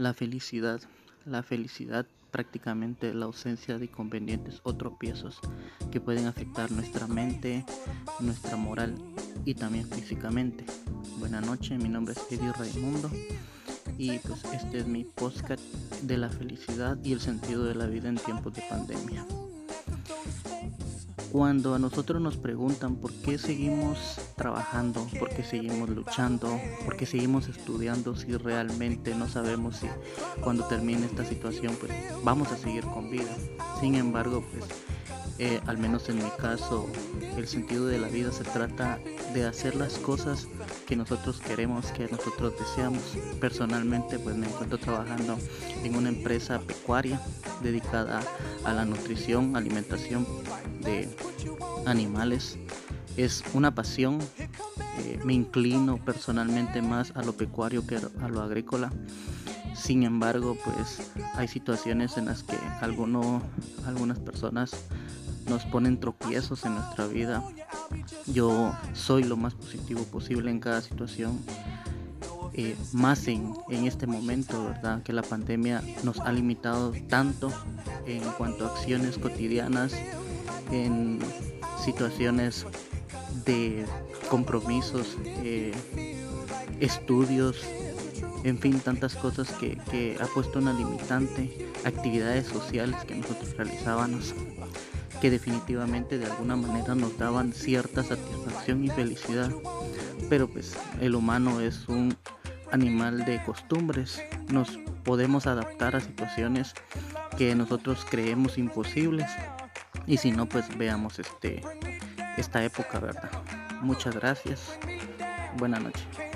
La felicidad. La felicidad prácticamente la ausencia de inconvenientes o tropiezos que pueden afectar nuestra mente, nuestra moral y también físicamente. Buenas noches, mi nombre es Eddie Raimundo y pues este es mi podcast de la felicidad y el sentido de la vida en tiempos de pandemia. Cuando a nosotros nos preguntan por qué seguimos trabajando, por qué seguimos luchando, por qué seguimos estudiando, si realmente no sabemos si cuando termine esta situación pues vamos a seguir con vida. Sin embargo, pues eh, al menos en mi caso, el sentido de la vida se trata de hacer las cosas que nosotros queremos, que nosotros deseamos. Personalmente, pues me encuentro trabajando en una empresa pecuaria dedicada a la nutrición, alimentación de animales. Es una pasión. Eh, me inclino personalmente más a lo pecuario que a lo agrícola. Sin embargo, pues hay situaciones en las que alguno, algunas personas nos ponen tropiezos en nuestra vida. Yo soy lo más positivo posible en cada situación. Eh, más en, en, este momento, ¿verdad? Que la pandemia nos ha limitado tanto en cuanto a acciones cotidianas, en situaciones de compromisos, eh, estudios, en fin, tantas cosas que, que ha puesto una limitante, actividades sociales que nosotros realizábamos que definitivamente de alguna manera nos daban cierta satisfacción y felicidad. Pero pues el humano es un animal de costumbres, nos podemos adaptar a situaciones que nosotros creemos imposibles y si no pues veamos este esta época, ¿verdad? Muchas gracias. Buenas noches.